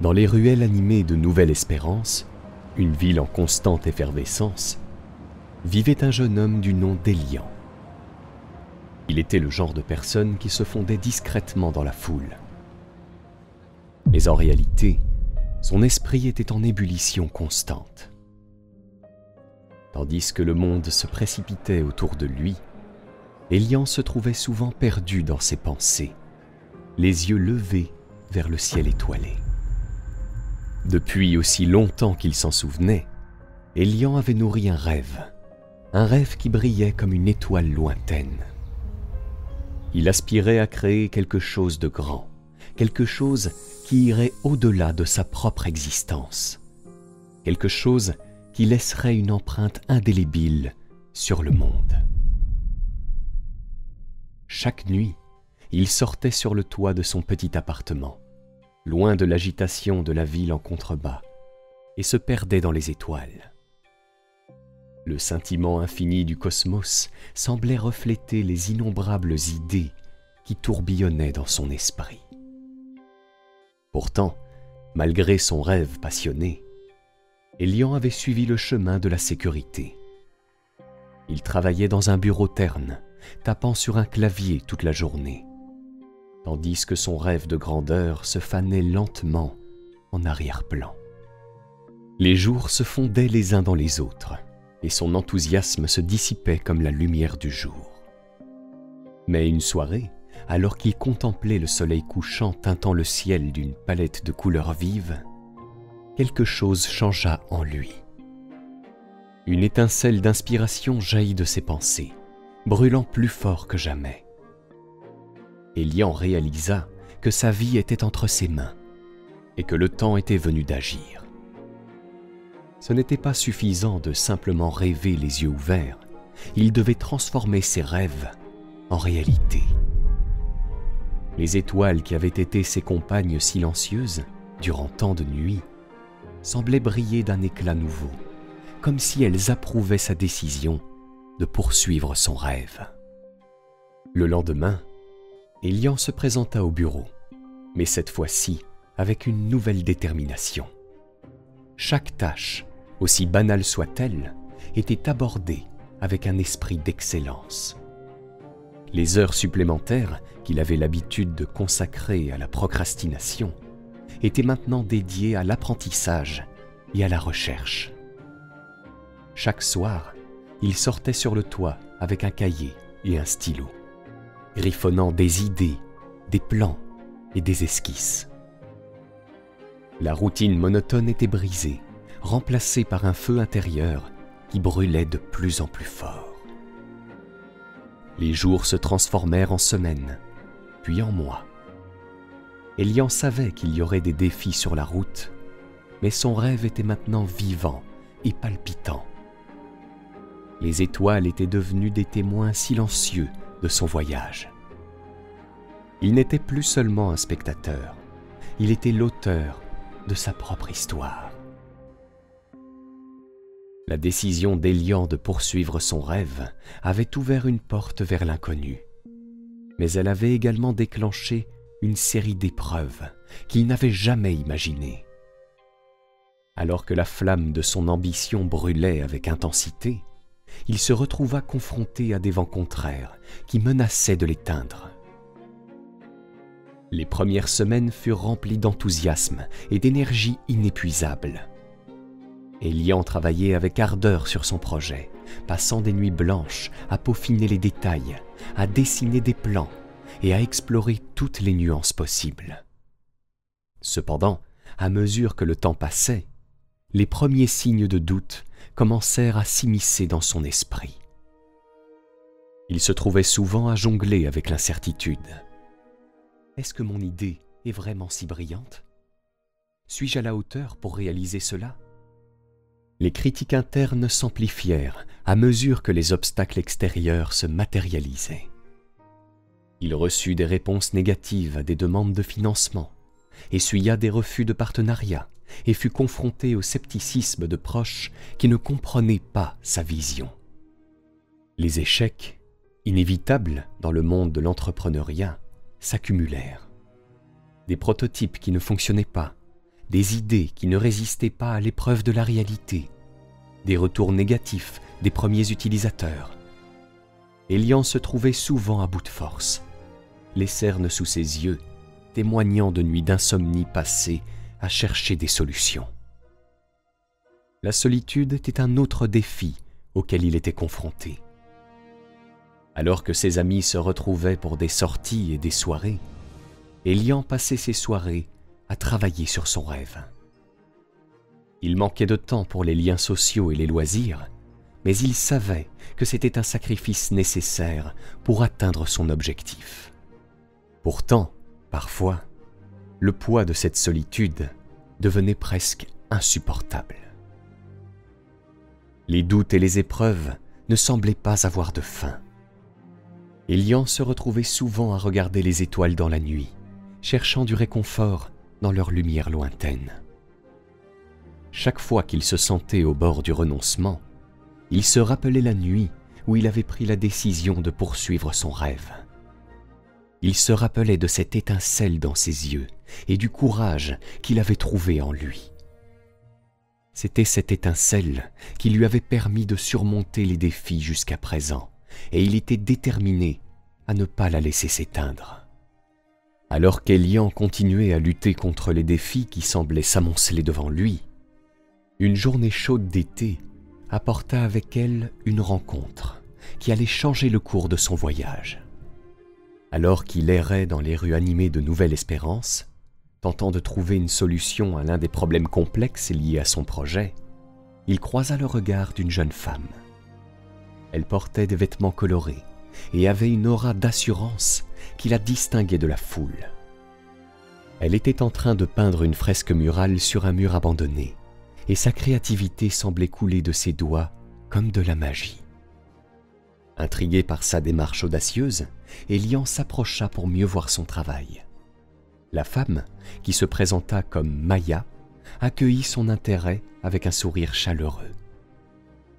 Dans les ruelles animées de Nouvelle Espérance, une ville en constante effervescence, vivait un jeune homme du nom d'Elian. Il était le genre de personne qui se fondait discrètement dans la foule. Mais en réalité, son esprit était en ébullition constante. Tandis que le monde se précipitait autour de lui, Elian se trouvait souvent perdu dans ses pensées, les yeux levés vers le ciel étoilé. Depuis aussi longtemps qu'il s'en souvenait, Elian avait nourri un rêve, un rêve qui brillait comme une étoile lointaine. Il aspirait à créer quelque chose de grand, quelque chose qui irait au-delà de sa propre existence, quelque chose qui laisserait une empreinte indélébile sur le monde. Chaque nuit, il sortait sur le toit de son petit appartement, loin de l'agitation de la ville en contrebas, et se perdait dans les étoiles. Le scintillement infini du cosmos semblait refléter les innombrables idées qui tourbillonnaient dans son esprit. Pourtant, malgré son rêve passionné, Elian avait suivi le chemin de la sécurité. Il travaillait dans un bureau terne, tapant sur un clavier toute la journée, tandis que son rêve de grandeur se fanait lentement en arrière-plan. Les jours se fondaient les uns dans les autres, et son enthousiasme se dissipait comme la lumière du jour. Mais une soirée, alors qu'il contemplait le soleil couchant teintant le ciel d'une palette de couleurs vives, quelque chose changea en lui. Une étincelle d'inspiration jaillit de ses pensées, brûlant plus fort que jamais. Elian réalisa que sa vie était entre ses mains et que le temps était venu d'agir. Ce n'était pas suffisant de simplement rêver les yeux ouverts, il devait transformer ses rêves en réalité. Les étoiles qui avaient été ses compagnes silencieuses durant tant de nuits semblaient briller d'un éclat nouveau, comme si elles approuvaient sa décision de poursuivre son rêve. Le lendemain, Elian se présenta au bureau, mais cette fois-ci avec une nouvelle détermination. Chaque tâche, aussi banale soit-elle, était abordée avec un esprit d'excellence. Les heures supplémentaires qu'il avait l'habitude de consacrer à la procrastination étaient maintenant dédiées à l'apprentissage et à la recherche. Chaque soir, il sortait sur le toit avec un cahier et un stylo, griffonnant des idées, des plans et des esquisses. La routine monotone était brisée, remplacée par un feu intérieur qui brûlait de plus en plus fort. Les jours se transformèrent en semaines, puis en mois. Elian savait qu'il y aurait des défis sur la route, mais son rêve était maintenant vivant et palpitant les étoiles étaient devenues des témoins silencieux de son voyage. Il n'était plus seulement un spectateur, il était l'auteur de sa propre histoire. La décision d'Elian de poursuivre son rêve avait ouvert une porte vers l'inconnu, mais elle avait également déclenché une série d'épreuves qu'il n'avait jamais imaginées. Alors que la flamme de son ambition brûlait avec intensité, il se retrouva confronté à des vents contraires qui menaçaient de l'éteindre. Les premières semaines furent remplies d'enthousiasme et d'énergie inépuisable. Elian travaillait avec ardeur sur son projet, passant des nuits blanches à peaufiner les détails, à dessiner des plans et à explorer toutes les nuances possibles. Cependant, à mesure que le temps passait, les premiers signes de doute commencèrent à s'immiscer dans son esprit. Il se trouvait souvent à jongler avec l'incertitude. Est-ce que mon idée est vraiment si brillante? Suis-je à la hauteur pour réaliser cela? Les critiques internes s'amplifièrent à mesure que les obstacles extérieurs se matérialisaient. Il reçut des réponses négatives à des demandes de financement, essuya des refus de partenariat, et fut confronté au scepticisme de proches qui ne comprenaient pas sa vision. Les échecs, inévitables dans le monde de l'entrepreneuriat, s'accumulèrent. Des prototypes qui ne fonctionnaient pas, des idées qui ne résistaient pas à l'épreuve de la réalité, des retours négatifs des premiers utilisateurs. Elian se trouvait souvent à bout de force, les cernes sous ses yeux, témoignant de nuits d'insomnie passées à chercher des solutions. La solitude était un autre défi auquel il était confronté. Alors que ses amis se retrouvaient pour des sorties et des soirées, Elian passait ses soirées à travailler sur son rêve. Il manquait de temps pour les liens sociaux et les loisirs, mais il savait que c'était un sacrifice nécessaire pour atteindre son objectif. Pourtant, parfois, le poids de cette solitude devenait presque insupportable. Les doutes et les épreuves ne semblaient pas avoir de fin. Elian se retrouvait souvent à regarder les étoiles dans la nuit, cherchant du réconfort dans leur lumière lointaine. Chaque fois qu'il se sentait au bord du renoncement, il se rappelait la nuit où il avait pris la décision de poursuivre son rêve. Il se rappelait de cette étincelle dans ses yeux et du courage qu'il avait trouvé en lui. C'était cette étincelle qui lui avait permis de surmonter les défis jusqu'à présent, et il était déterminé à ne pas la laisser s'éteindre. Alors qu'Elian continuait à lutter contre les défis qui semblaient s'amonceler devant lui, une journée chaude d'été apporta avec elle une rencontre qui allait changer le cours de son voyage. Alors qu'il errait dans les rues animées de Nouvelle Espérance, tentant de trouver une solution à l'un des problèmes complexes liés à son projet, il croisa le regard d'une jeune femme. Elle portait des vêtements colorés et avait une aura d'assurance qui la distinguait de la foule. Elle était en train de peindre une fresque murale sur un mur abandonné, et sa créativité semblait couler de ses doigts comme de la magie. Intrigué par sa démarche audacieuse, Elian s'approcha pour mieux voir son travail. La femme, qui se présenta comme Maya, accueillit son intérêt avec un sourire chaleureux.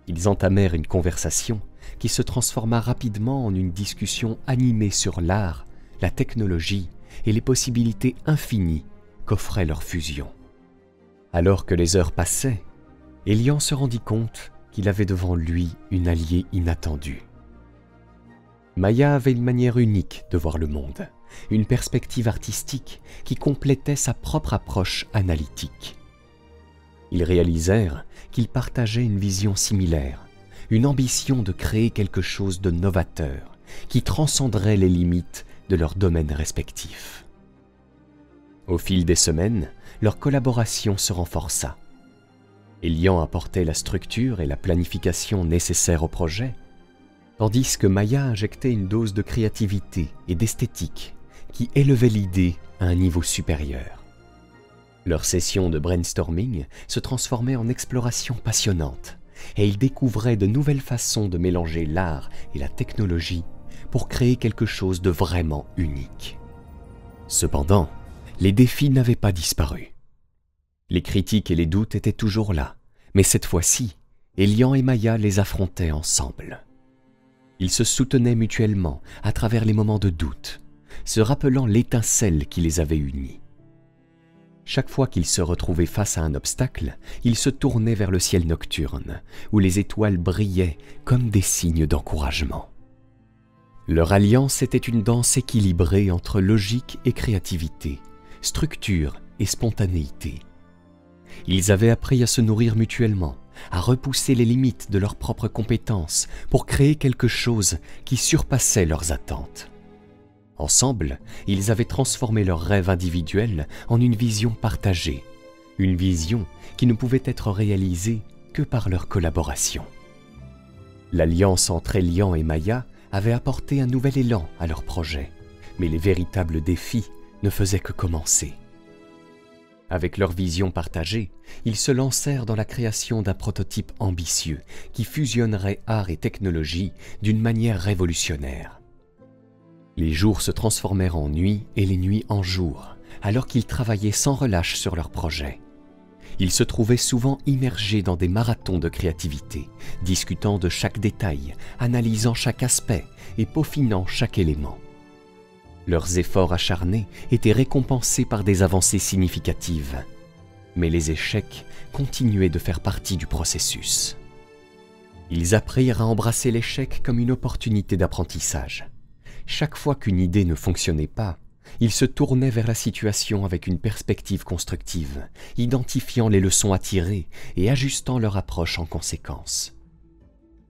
Ils entamèrent une conversation qui se transforma rapidement en une discussion animée sur l'art, la technologie et les possibilités infinies qu'offrait leur fusion. Alors que les heures passaient, Elian se rendit compte qu'il avait devant lui une alliée inattendue. Maya avait une manière unique de voir le monde, une perspective artistique qui complétait sa propre approche analytique. Ils réalisèrent qu'ils partageaient une vision similaire, une ambition de créer quelque chose de novateur qui transcenderait les limites de leurs domaines respectifs. Au fil des semaines, leur collaboration se renforça. Elian apportait la structure et la planification nécessaires au projet, tandis que Maya injectait une dose de créativité et d'esthétique qui élevait l'idée à un niveau supérieur. Leurs sessions de brainstorming se transformaient en explorations passionnantes, et ils découvraient de nouvelles façons de mélanger l'art et la technologie pour créer quelque chose de vraiment unique. Cependant, les défis n'avaient pas disparu. Les critiques et les doutes étaient toujours là, mais cette fois-ci, Elian et Maya les affrontaient ensemble. Ils se soutenaient mutuellement à travers les moments de doute, se rappelant l'étincelle qui les avait unis. Chaque fois qu'ils se retrouvaient face à un obstacle, ils se tournaient vers le ciel nocturne, où les étoiles brillaient comme des signes d'encouragement. Leur alliance était une danse équilibrée entre logique et créativité, structure et spontanéité. Ils avaient appris à se nourrir mutuellement, à repousser les limites de leurs propres compétences pour créer quelque chose qui surpassait leurs attentes. Ensemble, ils avaient transformé leur rêve individuel en une vision partagée, une vision qui ne pouvait être réalisée que par leur collaboration. L'alliance entre Elian et Maya avait apporté un nouvel élan à leur projet, mais les véritables défis ne faisaient que commencer. Avec leur vision partagée, ils se lancèrent dans la création d'un prototype ambitieux qui fusionnerait art et technologie d'une manière révolutionnaire. Les jours se transformèrent en nuits et les nuits en jours, alors qu'ils travaillaient sans relâche sur leur projet. Ils se trouvaient souvent immergés dans des marathons de créativité, discutant de chaque détail, analysant chaque aspect et peaufinant chaque élément. Leurs efforts acharnés étaient récompensés par des avancées significatives. Mais les échecs continuaient de faire partie du processus. Ils apprirent à embrasser l'échec comme une opportunité d'apprentissage. Chaque fois qu'une idée ne fonctionnait pas, ils se tournaient vers la situation avec une perspective constructive, identifiant les leçons à tirer et ajustant leur approche en conséquence.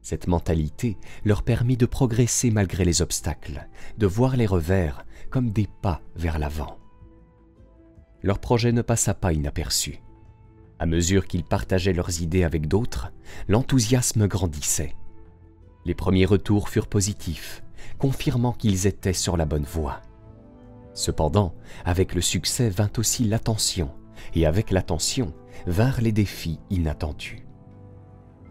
Cette mentalité leur permit de progresser malgré les obstacles, de voir les revers comme des pas vers l'avant. Leur projet ne passa pas inaperçu. À mesure qu'ils partageaient leurs idées avec d'autres, l'enthousiasme grandissait. Les premiers retours furent positifs, confirmant qu'ils étaient sur la bonne voie. Cependant, avec le succès vint aussi l'attention, et avec l'attention vinrent les défis inattendus.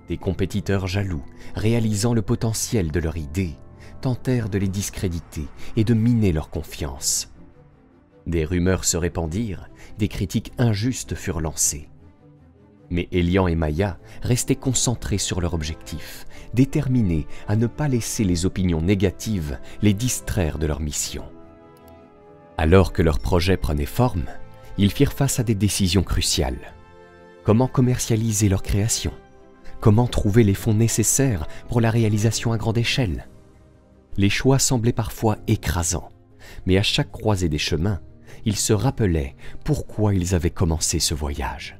Des compétiteurs jaloux, réalisant le potentiel de leur idée, tentèrent de les discréditer et de miner leur confiance. Des rumeurs se répandirent, des critiques injustes furent lancées. Mais Elian et Maya restaient concentrés sur leur objectif, déterminés à ne pas laisser les opinions négatives les distraire de leur mission. Alors que leur projet prenait forme, ils firent face à des décisions cruciales. Comment commercialiser leur création Comment trouver les fonds nécessaires pour la réalisation à grande échelle? Les choix semblaient parfois écrasants, mais à chaque croisée des chemins, ils se rappelaient pourquoi ils avaient commencé ce voyage.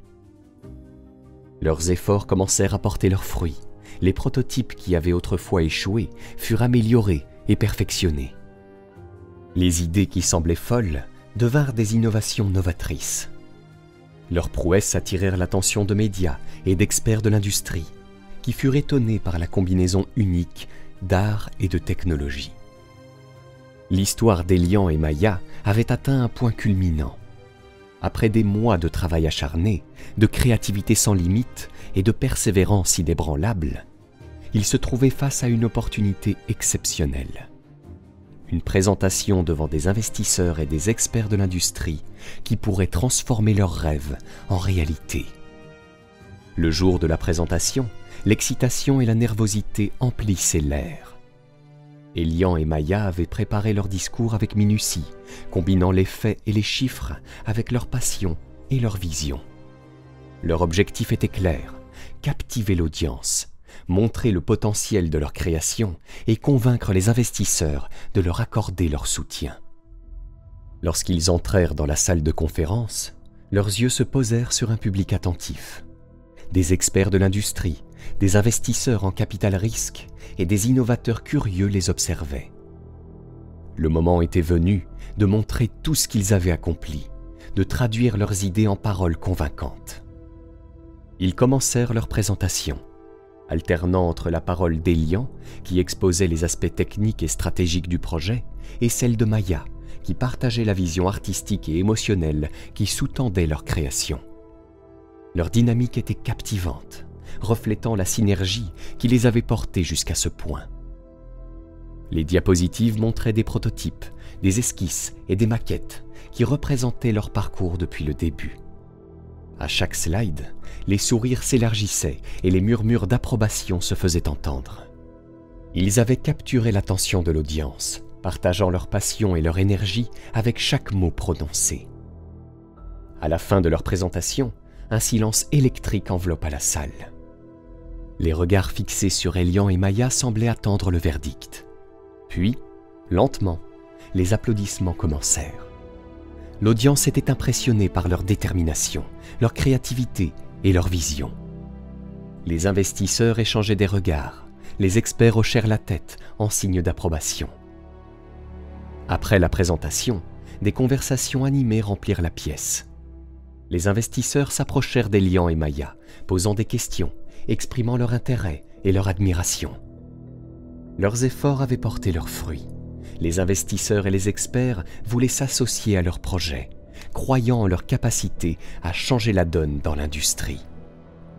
Leurs efforts commencèrent à porter leurs fruits. Les prototypes qui avaient autrefois échoué furent améliorés et perfectionnés. Les idées qui semblaient folles devinrent des innovations novatrices. Leurs prouesses attirèrent l'attention de médias et d'experts de l'industrie, qui furent étonnés par la combinaison unique d'art et de technologie. L'histoire d'Elian et Maya avait atteint un point culminant. Après des mois de travail acharné, de créativité sans limite et de persévérance inébranlable, ils se trouvaient face à une opportunité exceptionnelle. Une présentation devant des investisseurs et des experts de l'industrie qui pourraient transformer leurs rêves en réalité. Le jour de la présentation, l'excitation et la nervosité emplissaient l'air. Elian et Maya avaient préparé leur discours avec minutie, combinant les faits et les chiffres avec leur passion et leur vision. Leur objectif était clair, captiver l'audience, montrer le potentiel de leur création et convaincre les investisseurs de leur accorder leur soutien. Lorsqu'ils entrèrent dans la salle de conférence, leurs yeux se posèrent sur un public attentif. Des experts de l'industrie, des investisseurs en capital risque et des innovateurs curieux les observaient. Le moment était venu de montrer tout ce qu'ils avaient accompli, de traduire leurs idées en paroles convaincantes. Ils commencèrent leur présentation, alternant entre la parole d'Elian, qui exposait les aspects techniques et stratégiques du projet, et celle de Maya, qui partageait la vision artistique et émotionnelle qui sous-tendait leur création. Leur dynamique était captivante, reflétant la synergie qui les avait portés jusqu'à ce point. Les diapositives montraient des prototypes, des esquisses et des maquettes qui représentaient leur parcours depuis le début. À chaque slide, les sourires s'élargissaient et les murmures d'approbation se faisaient entendre. Ils avaient capturé l'attention de l'audience, partageant leur passion et leur énergie avec chaque mot prononcé. À la fin de leur présentation, un silence électrique enveloppa la salle. Les regards fixés sur Elian et Maya semblaient attendre le verdict. Puis, lentement, les applaudissements commencèrent. L'audience était impressionnée par leur détermination, leur créativité et leur vision. Les investisseurs échangeaient des regards, les experts hochèrent la tête en signe d'approbation. Après la présentation, des conversations animées remplirent la pièce. Les investisseurs s'approchèrent d'Elian et Maya, posant des questions exprimant leur intérêt et leur admiration. Leurs efforts avaient porté leurs fruits. Les investisseurs et les experts voulaient s'associer à leur projet, croyant en leur capacité à changer la donne dans l'industrie.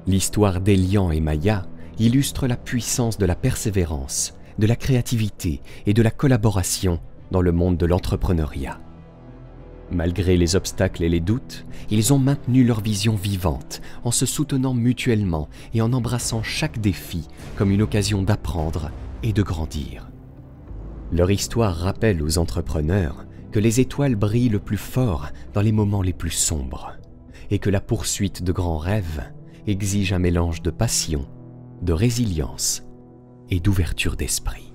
L'histoire d'Elian et Maya illustre la puissance de la persévérance, de la créativité et de la collaboration dans le monde de l'entrepreneuriat. Malgré les obstacles et les doutes, ils ont maintenu leur vision vivante, en se soutenant mutuellement et en embrassant chaque défi comme une occasion d'apprendre et de grandir. Leur histoire rappelle aux entrepreneurs que les étoiles brillent le plus fort dans les moments les plus sombres. et que la poursuite de grands rêves exige un mélange de passion, de résilience et d'ouverture d'esprit.